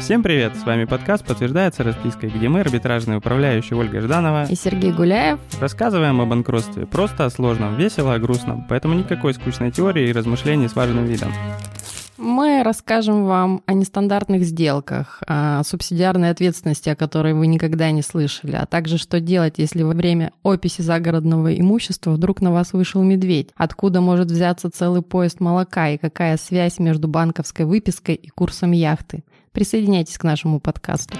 Всем привет! С вами подкаст «Подтверждается распиской», где мы, арбитражные управляющие Ольга Жданова и Сергей Гуляев, рассказываем о банкротстве просто о сложном, весело о грустном, поэтому никакой скучной теории и размышлений с важным видом. Мы расскажем вам о нестандартных сделках, о субсидиарной ответственности, о которой вы никогда не слышали, а также что делать, если во время описи загородного имущества вдруг на вас вышел медведь, откуда может взяться целый поезд молока и какая связь между банковской выпиской и курсом яхты. Присоединяйтесь к нашему подкасту.